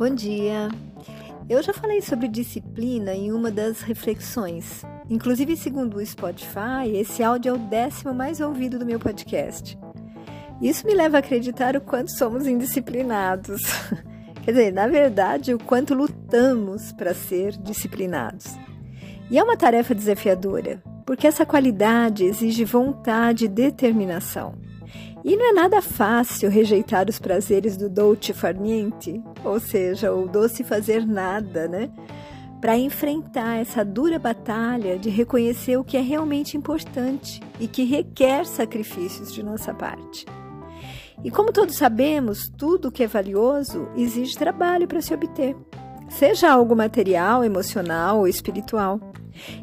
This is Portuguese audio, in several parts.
Bom dia! Eu já falei sobre disciplina em uma das reflexões. Inclusive, segundo o Spotify, esse áudio é o décimo mais ouvido do meu podcast. Isso me leva a acreditar o quanto somos indisciplinados. Quer dizer, na verdade, o quanto lutamos para ser disciplinados. E é uma tarefa desafiadora, porque essa qualidade exige vontade e determinação. E não é nada fácil rejeitar os prazeres do dolce far niente, ou seja, o doce fazer nada, né? Para enfrentar essa dura batalha de reconhecer o que é realmente importante e que requer sacrifícios de nossa parte. E como todos sabemos, tudo que é valioso exige trabalho para se obter, seja algo material, emocional ou espiritual.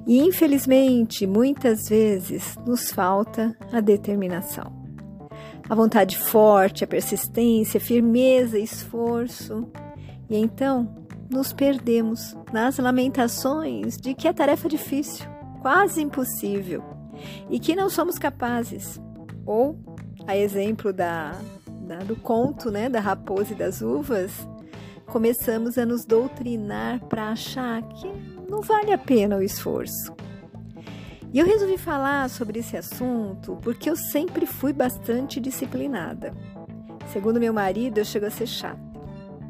E infelizmente, muitas vezes nos falta a determinação a vontade forte, a persistência, firmeza, esforço. E então nos perdemos nas lamentações de que é tarefa difícil, quase impossível, e que não somos capazes. Ou, a exemplo da, da, do conto né, da raposa e das uvas, começamos a nos doutrinar para achar que não vale a pena o esforço. E eu resolvi falar sobre esse assunto porque eu sempre fui bastante disciplinada. Segundo meu marido, eu chego a ser chata.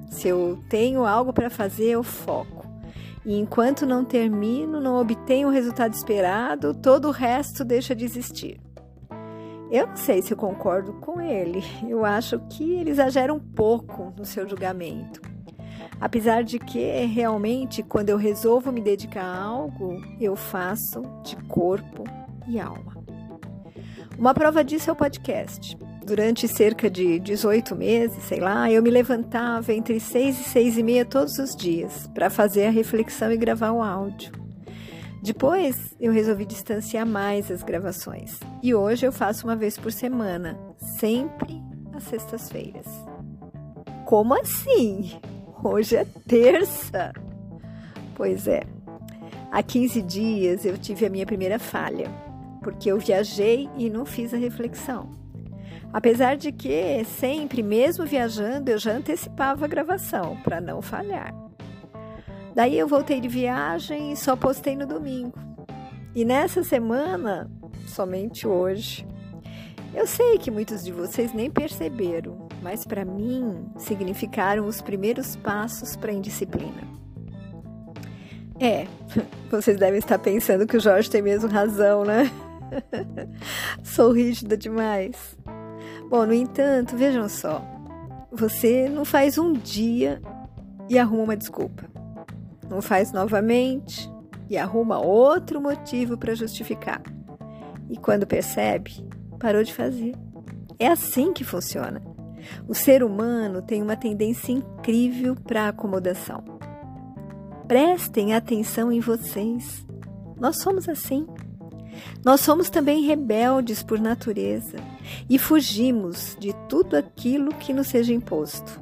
Se eu tenho algo para fazer, eu foco. E enquanto não termino, não obtenho o resultado esperado, todo o resto deixa de existir. Eu não sei se eu concordo com ele. Eu acho que ele exagera um pouco no seu julgamento. Apesar de que realmente quando eu resolvo me dedicar a algo, eu faço de corpo e alma. Uma prova disso é o podcast. Durante cerca de 18 meses, sei lá, eu me levantava entre 6 e 6 e meia todos os dias para fazer a reflexão e gravar o áudio. Depois, eu resolvi distanciar mais as gravações. E hoje eu faço uma vez por semana, sempre às sextas-feiras. Como assim? Hoje é terça. Pois é. Há 15 dias eu tive a minha primeira falha, porque eu viajei e não fiz a reflexão. Apesar de que sempre, mesmo viajando, eu já antecipava a gravação para não falhar. Daí eu voltei de viagem e só postei no domingo. E nessa semana, somente hoje. Eu sei que muitos de vocês nem perceberam, mas para mim significaram os primeiros passos para a indisciplina. É, vocês devem estar pensando que o Jorge tem mesmo razão, né? Sou rígida demais. Bom, no entanto, vejam só. Você não faz um dia e arruma uma desculpa. Não faz novamente e arruma outro motivo para justificar. E quando percebe, parou de fazer. É assim que funciona. O ser humano tem uma tendência incrível para a acomodação. Prestem atenção em vocês. Nós somos assim. Nós somos também rebeldes por natureza e fugimos de tudo aquilo que nos seja imposto.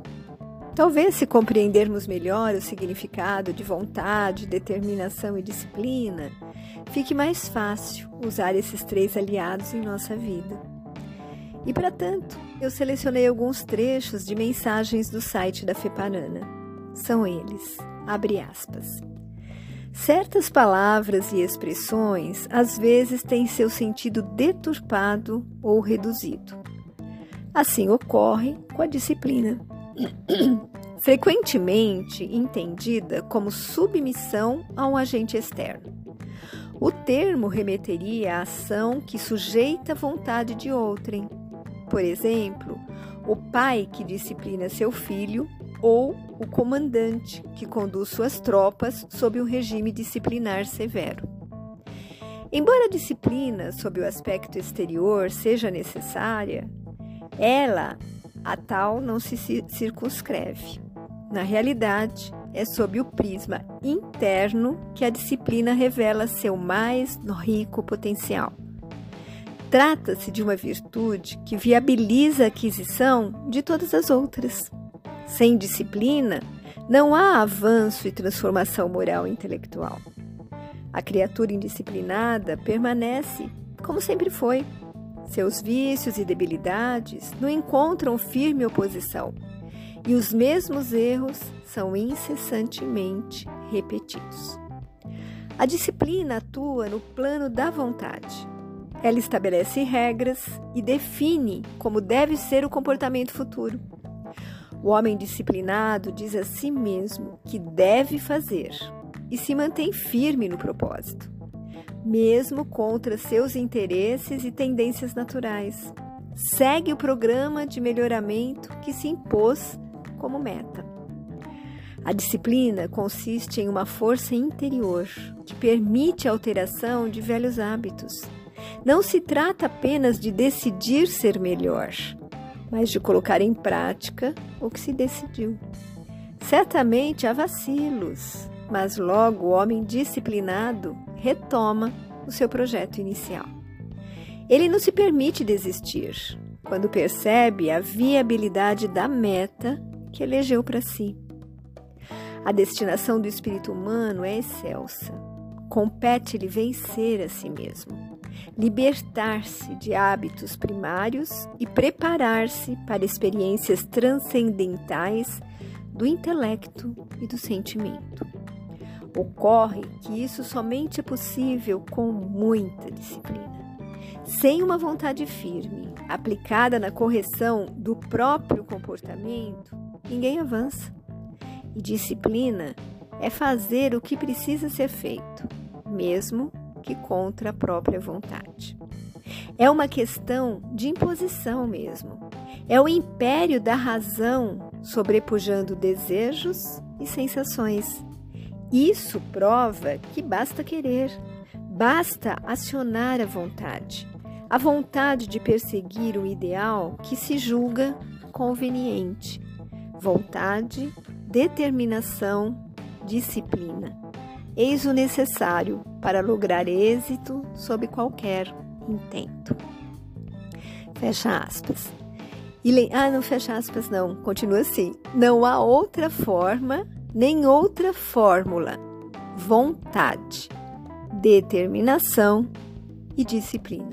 Talvez, se compreendermos melhor o significado de vontade, determinação e disciplina, fique mais fácil usar esses três aliados em nossa vida. E para tanto, eu selecionei alguns trechos de mensagens do site da Fepanana. São eles, abre aspas. Certas palavras e expressões às vezes têm seu sentido deturpado ou reduzido. Assim ocorre com a disciplina. Frequentemente entendida como submissão a um agente externo. O termo remeteria à ação que sujeita a vontade de outrem, por exemplo, o pai que disciplina seu filho ou o comandante que conduz suas tropas sob um regime disciplinar severo. Embora a disciplina, sob o aspecto exterior, seja necessária, ela, a tal, não se circunscreve. Na realidade, é sob o prisma interno que a disciplina revela seu mais rico potencial. Trata-se de uma virtude que viabiliza a aquisição de todas as outras. Sem disciplina, não há avanço e transformação moral e intelectual. A criatura indisciplinada permanece como sempre foi. Seus vícios e debilidades não encontram firme oposição e os mesmos erros são incessantemente repetidos. A disciplina atua no plano da vontade. Ela estabelece regras e define como deve ser o comportamento futuro. O homem disciplinado diz a si mesmo que deve fazer e se mantém firme no propósito, mesmo contra seus interesses e tendências naturais. Segue o programa de melhoramento que se impôs como meta. A disciplina consiste em uma força interior que permite a alteração de velhos hábitos. Não se trata apenas de decidir ser melhor, mas de colocar em prática o que se decidiu. Certamente há vacilos, mas logo o homem disciplinado retoma o seu projeto inicial. Ele não se permite desistir quando percebe a viabilidade da meta que elegeu para si. A destinação do espírito humano é excelsa. Compete-lhe vencer a si mesmo, libertar-se de hábitos primários e preparar-se para experiências transcendentais do intelecto e do sentimento. Ocorre que isso somente é possível com muita disciplina. Sem uma vontade firme, aplicada na correção do próprio comportamento, ninguém avança. E disciplina é fazer o que precisa ser feito, mesmo que contra a própria vontade. É uma questão de imposição mesmo. É o império da razão sobrepujando desejos e sensações. Isso prova que basta querer, basta acionar a vontade, a vontade de perseguir um ideal que se julga conveniente, vontade determinação, disciplina. Eis o necessário para lograr êxito sob qualquer intento. Fecha aspas. E, ah, não fecha aspas, não. Continua assim. Não há outra forma, nem outra fórmula. Vontade, determinação e disciplina.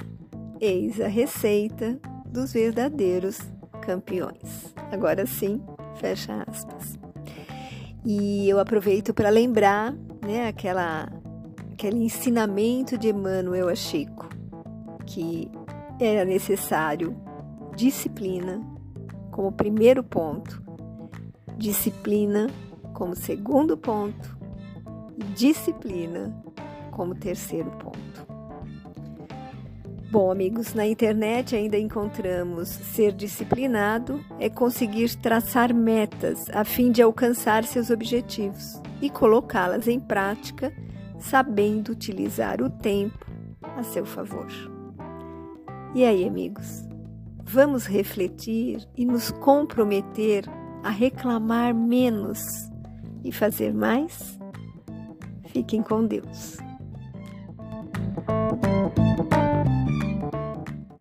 Eis a receita dos verdadeiros campeões. Agora sim, fecha aspas. E eu aproveito para lembrar né, aquela, aquele ensinamento de Emmanuel a Chico, que era necessário disciplina como primeiro ponto, disciplina como segundo ponto e disciplina como terceiro ponto. Bom, amigos, na internet ainda encontramos ser disciplinado é conseguir traçar metas a fim de alcançar seus objetivos e colocá-las em prática, sabendo utilizar o tempo a seu favor. E aí, amigos, vamos refletir e nos comprometer a reclamar menos e fazer mais? Fiquem com Deus.